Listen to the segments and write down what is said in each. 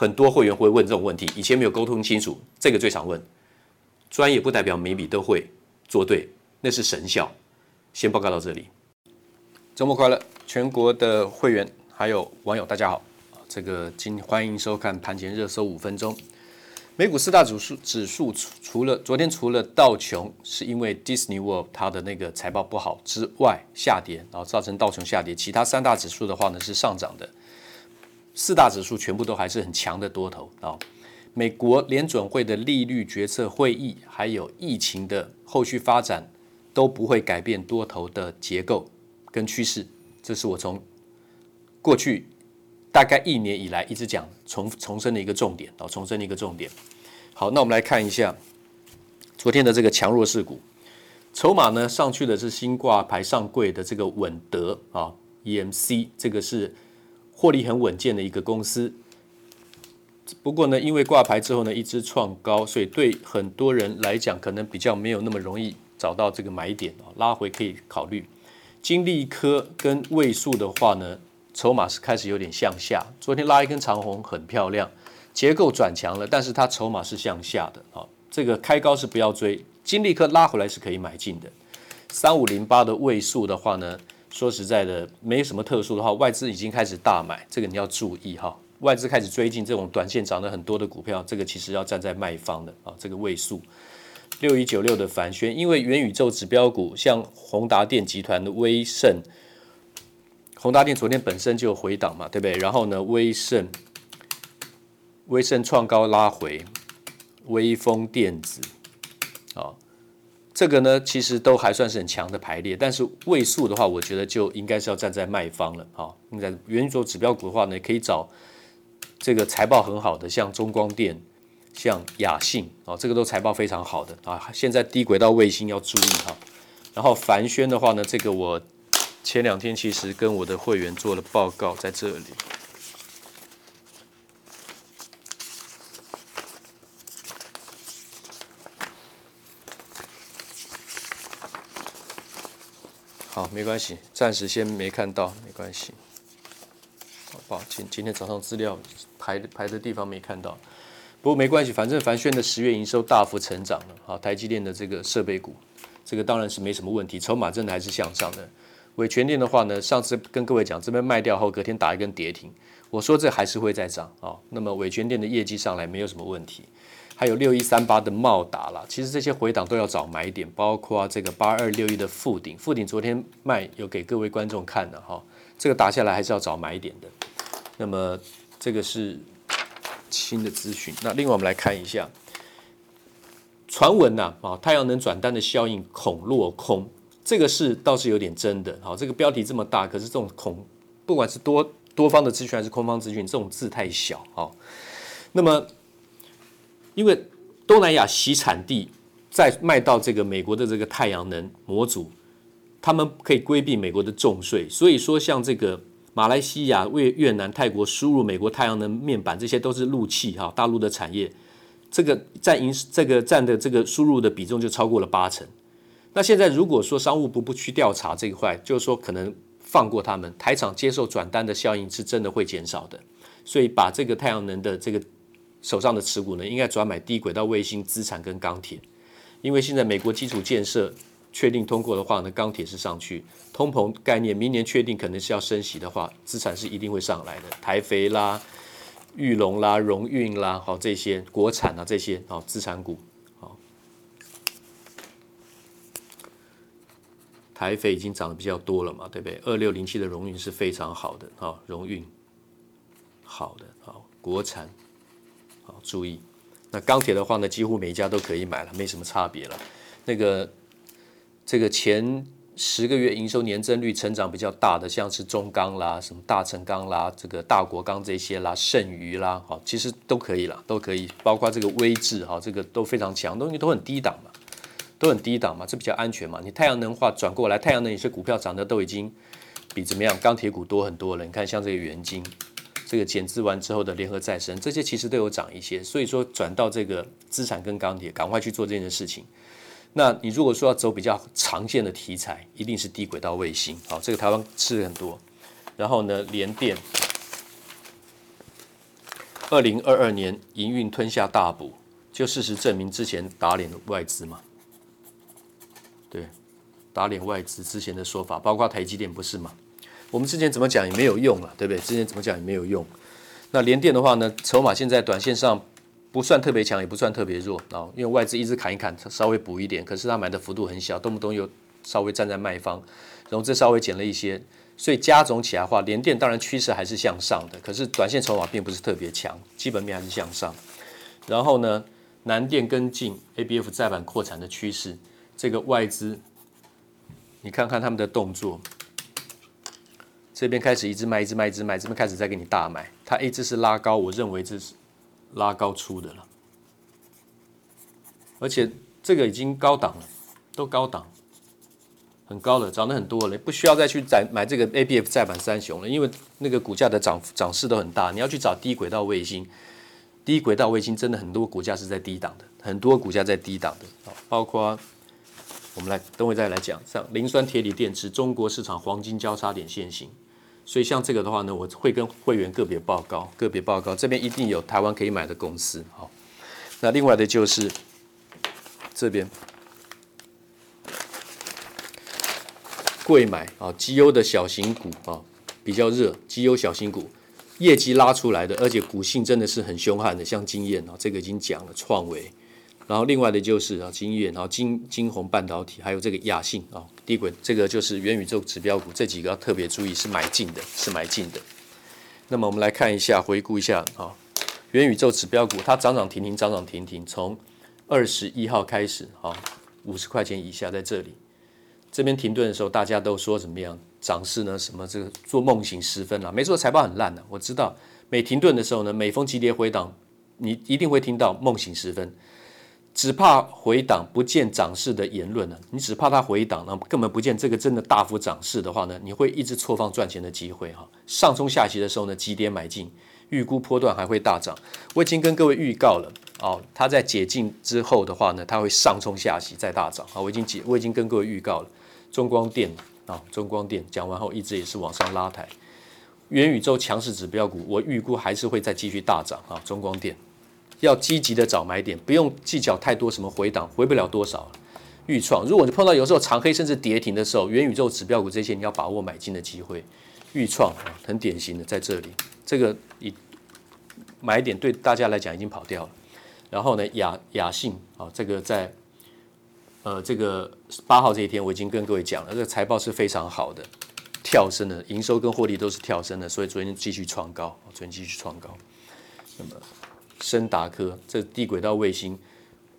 很多会员会问这种问题，以前没有沟通清楚，这个最常问。专业不代表每笔都会做对，那是神效。先报告到这里。周末快乐，全国的会员还有网友大家好，这个今欢迎收看盘前热搜五分钟。美股四大指数指数除了昨天除了道琼是因为 Disney World 它的那个财报不好之外下跌，然后造成道琼下跌，其他三大指数的话呢是上涨的。四大指数全部都还是很强的多头啊！美国联准会的利率决策会议，还有疫情的后续发展，都不会改变多头的结构跟趋势。这是我从过去大概一年以来一直讲重重申的一个重点啊，重申的一个重点。好，那我们来看一下昨天的这个强弱势股，筹码呢上去的是新挂牌上柜的这个稳德啊，EMC 这个是。获利很稳健的一个公司，不过呢，因为挂牌之后呢，一直创高，所以对很多人来讲，可能比较没有那么容易找到这个买点啊，拉回可以考虑。金利科跟位数的话呢，筹码是开始有点向下，昨天拉一根长红很漂亮，结构转强了，但是它筹码是向下的啊，这个开高是不要追，金利科拉回来是可以买进的。三五零八的位数的话呢，说实在的，没什么特殊的话，外资已经开始大买，这个你要注意哈。外资开始追进这种短线涨得很多的股票，这个其实要站在卖方的啊。这个位数六一九六的帆宣，因为元宇宙指标股，像宏达电集团的威盛，宏达电昨天本身就回档嘛，对不对？然后呢，威盛，威盛创高拉回，威锋电子，这个呢，其实都还算是很强的排列，但是位数的话，我觉得就应该是要站在卖方了。哈，你在元宇宙指标股的话呢，可以找这个财报很好的，像中光电、像亚信啊，这个都财报非常好的啊。现在低轨道卫星要注意哈。然后凡轩的话呢，这个我前两天其实跟我的会员做了报告，在这里。没关系，暂时先没看到，没关系。好，抱歉，今天早上资料排排的地方没看到，不过没关系，反正凡轩的十月营收大幅成长了。好，台积电的这个设备股，这个当然是没什么问题，筹码真的还是向上的。伟诠电的话呢，上次跟各位讲，这边卖掉后隔天打一根跌停，我说这还是会再涨啊。那么伟诠电的业绩上来没有什么问题。还有六一三八的茂达啦，其实这些回档都要找买点，包括这个八二六一的富鼎，富鼎昨天卖有给各位观众看的哈，这个打下来还是要找买点的。那么这个是新的资讯。那另外我们来看一下，传闻呐啊，太阳能转单的效应恐落空，这个是倒是有点真的。好，这个标题这么大，可是这种恐不管是多多方的资讯还是空方资讯，这种字太小啊。那么。因为东南亚洗产地再卖到这个美国的这个太阳能模组，他们可以规避美国的重税，所以说像这个马来西亚、越越南、泰国输入美国太阳能面板，这些都是陆企哈，大陆的产业，这个占营这个占的这个输入的比重就超过了八成。那现在如果说商务部不去调查这一块，就是说可能放过他们，台厂接受转单的效应是真的会减少的，所以把这个太阳能的这个。手上的持股呢，应该转买低轨道卫星资产跟钢铁，因为现在美国基础建设确定通过的话呢，钢铁是上去，通膨概念明年确定可能是要升息的话，资产是一定会上来的。台肥啦、裕隆啦、荣运啦，好这些国产啊这些好资产股，好，台肥已经涨得比较多了嘛，对不对？二六零七的荣运是非常好的，好荣运，好的，好国产。好，注意，那钢铁的话呢，几乎每一家都可以买了，没什么差别了。那个这个前十个月营收年增率成长比较大的，像是中钢啦、什么大成钢啦、这个大国钢这些啦、剩余啦，好，其实都可以了，都可以。包括这个威致哈，这个都非常强，东西都很低档嘛，都很低档嘛，这比较安全嘛。你太阳能化转过来，太阳能有些股票涨的都已经比怎么样钢铁股多很多了。你看像这个元晶。这个减资完之后的联合再生，这些其实都有涨一些，所以说转到这个资产跟钢铁，赶快去做这件事情。那你如果说要走比较长线的题材，一定是低轨道卫星。好，这个台湾吃很多。然后呢，联电，二零二二年营运吞下大补，就事实证明之前打脸的外资嘛。对，打脸外资之前的说法，包括台积电不是吗？我们之前怎么讲也没有用啊，对不对？之前怎么讲也没有用。那联电的话呢，筹码现在短线上不算特别强，也不算特别弱啊，因为外资一直砍一砍，稍微补一点。可是他买的幅度很小，动不动又稍微站在卖方，融资稍微减了一些，所以加总起来的话，联电当然趋势还是向上的。可是短线筹码并不是特别强，基本面还是向上。然后呢，南电跟进 ABF 载板扩产的趋势，这个外资，你看看他们的动作。这边开始一直卖，一直卖，一直卖，这边开始再给你大买，它一直是拉高，我认为这是拉高出的了，而且这个已经高档了，都高档，很高了，涨得很多了，不需要再去再买这个 ABF 载板三雄了，因为那个股价的涨涨势都很大，你要去找低轨道卫星，低轨道卫星真的很多股价是在低档的，很多股价在低档的，包括我们来等会再来讲，像磷酸铁锂电池，中国市场黄金交叉点现形。所以像这个的话呢，我会跟会员个别报告，个别报告这边一定有台湾可以买的公司。好，那另外的就是这边贵买啊，绩优的小型股啊比较热，绩优小型股业绩拉出来的，而且股性真的是很凶悍的，像经验啊，这个已经讲了创维。然后另外的就是啊，晶焱，然后金金宏半导体，还有这个亚信啊，低轨这个就是元宇宙指标股，这几个要特别注意，是买进的，是买进的。那么我们来看一下，回顾一下啊，元宇宙指标股它涨涨停停，涨涨停停，从二十一号开始啊，五十块钱以下在这里，这边停顿的时候，大家都说怎么样？涨势呢？什么这个做梦醒时分啊？没错，财报很烂的，我知道。每停顿的时候呢，每逢急跌回档，你一定会听到梦醒时分。只怕回档不见涨势的言论呢？你只怕它回档，那根本不见这个真的大幅涨势的话呢？你会一直错放赚钱的机会哈。上冲下洗的时候呢，急跌买进，预估波段还会大涨。我已经跟各位预告了哦，它在解禁之后的话呢，它会上冲下洗再大涨啊。我已经解，我已经跟各位预告了。中光电啊，中光电讲完后一直也是往上拉抬。元宇宙强势指标股，我预估还是会再继续大涨啊！中光电要积极的找买点，不用计较太多什么回档，回不了多少。预创，如果你碰到有时候长黑甚至跌停的时候，元宇宙指标股这些你要把握买进的机会。预创很典型的在这里，这个以买点对大家来讲已经跑掉了。然后呢，雅雅信啊，这个在呃这个八号这一天我已经跟各位讲了，这个财报是非常好的。跳升的营收跟获利都是跳升的，所以昨天继续创高，昨天继续创高。那么，升达科这低轨道卫星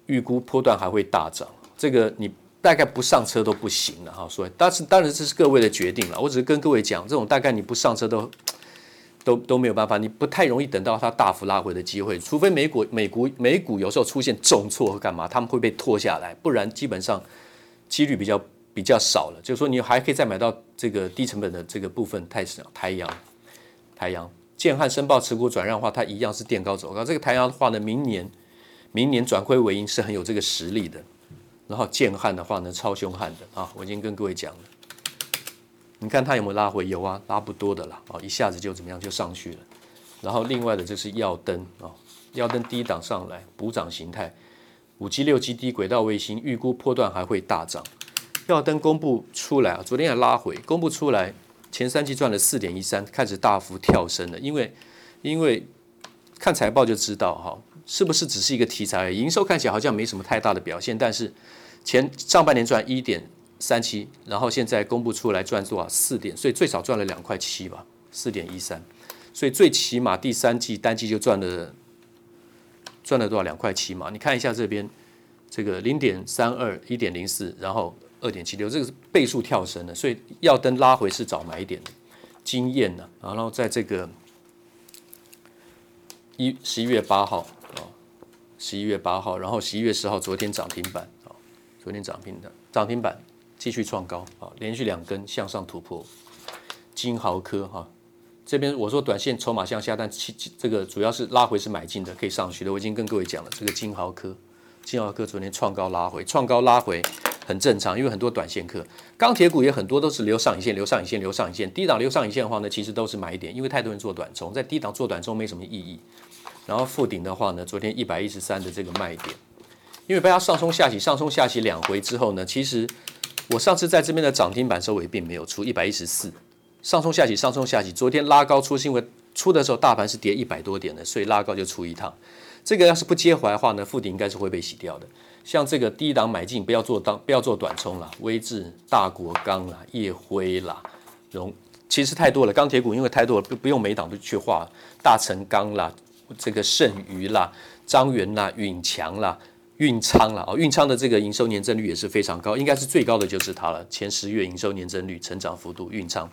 预估波段还会大涨，这个你大概不上车都不行了哈。所以，但是当然这是各位的决定了，我只是跟各位讲，这种大概你不上车都都都没有办法，你不太容易等到它大幅拉回的机会，除非美股美股美股有时候出现重挫或干嘛，他们会被拖下来，不然基本上几率比较。比较少了，就是说你还可以再买到这个低成本的这个部分，太少。台阳、台阳、建汉申报持股转让的话，它一样是垫高走高。这个台阳的话呢，明年明年转亏为盈是很有这个实力的。然后建汉的话呢，超凶悍的啊！我已经跟各位讲了，你看它有没有拉回？有啊，拉不多的啦啊，一下子就怎么样就上去了。然后另外的就是耀登啊，耀登低档上来补涨形态，五 G 六 G 低轨道卫星预估波段还会大涨。耀登公布出来啊，昨天也拉回，公布出来前三季赚了四点一三，开始大幅跳升了。因为因为看财报就知道哈，是不是只是一个题材？营收看起来好像没什么太大的表现，但是前上半年赚一点三七，然后现在公布出来赚多少？四点，所以最少赚了两块七吧，四点一三，所以最起码第三季单季就赚了赚了多少？两块七嘛。你看一下这边这个零点三二，一点零四，然后。二点七六，这个是倍数跳升的，所以要登拉回是早买点的经验呢。然后在这个一十一月八号啊，十一月八号，然后十一月十号，昨天涨停板啊，昨天涨停的涨停板继续创高啊，连续两根向上突破。金豪科哈，这边我说短线筹码向下，但其这个主要是拉回是买进的，可以上去的。我已经跟各位讲了，这个金豪科，金豪科昨天创高拉回，创高拉回。很正常，因为很多短线客，钢铁股也很多都是留上影线、留上影线、留上影线。低档留上影线的话呢，其实都是买点，因为太多人做短冲，在低档做短冲没什么意义。然后富鼎的话呢，昨天一百一十三的这个卖点，因为被它上冲下洗、上冲下洗两回之后呢，其实我上次在这边的涨停板收尾并没有出一百一十四，上冲下洗、上冲下洗，昨天拉高出是因为出的时候大盘是跌一百多点的，所以拉高就出一趟。这个要是不接回来的话呢，富鼎应该是会被洗掉的。像这个低档买进，不要做当，不要做短冲了。威致、大国钢啦、烨辉啦，融其实太多了。钢铁股因为太多了，不不用每档都去画。大成钢啦，这个盛余啦、张源啦、允强啦、运昌啦，哦，运昌的这个营收年增率也是非常高，应该是最高的就是它了。前十月营收年增率成长幅度，运昌，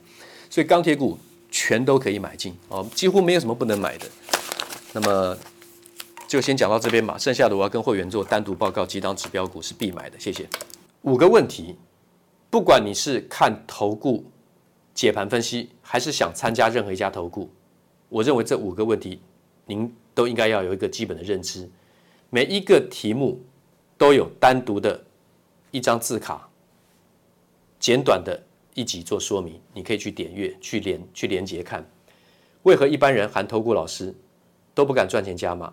所以钢铁股全都可以买进哦，几乎没有什么不能买的。那么。就先讲到这边吧，剩下的我要跟会员做单独报告，几档指标股是必买的，谢谢。五个问题，不管你是看投顾解盘分析，还是想参加任何一家投顾，我认为这五个问题您都应该要有一个基本的认知。每一个题目都有单独的一张字卡，简短的一集做说明，你可以去点阅、去连、去连接看。为何一般人含投顾老师都不敢赚钱加码？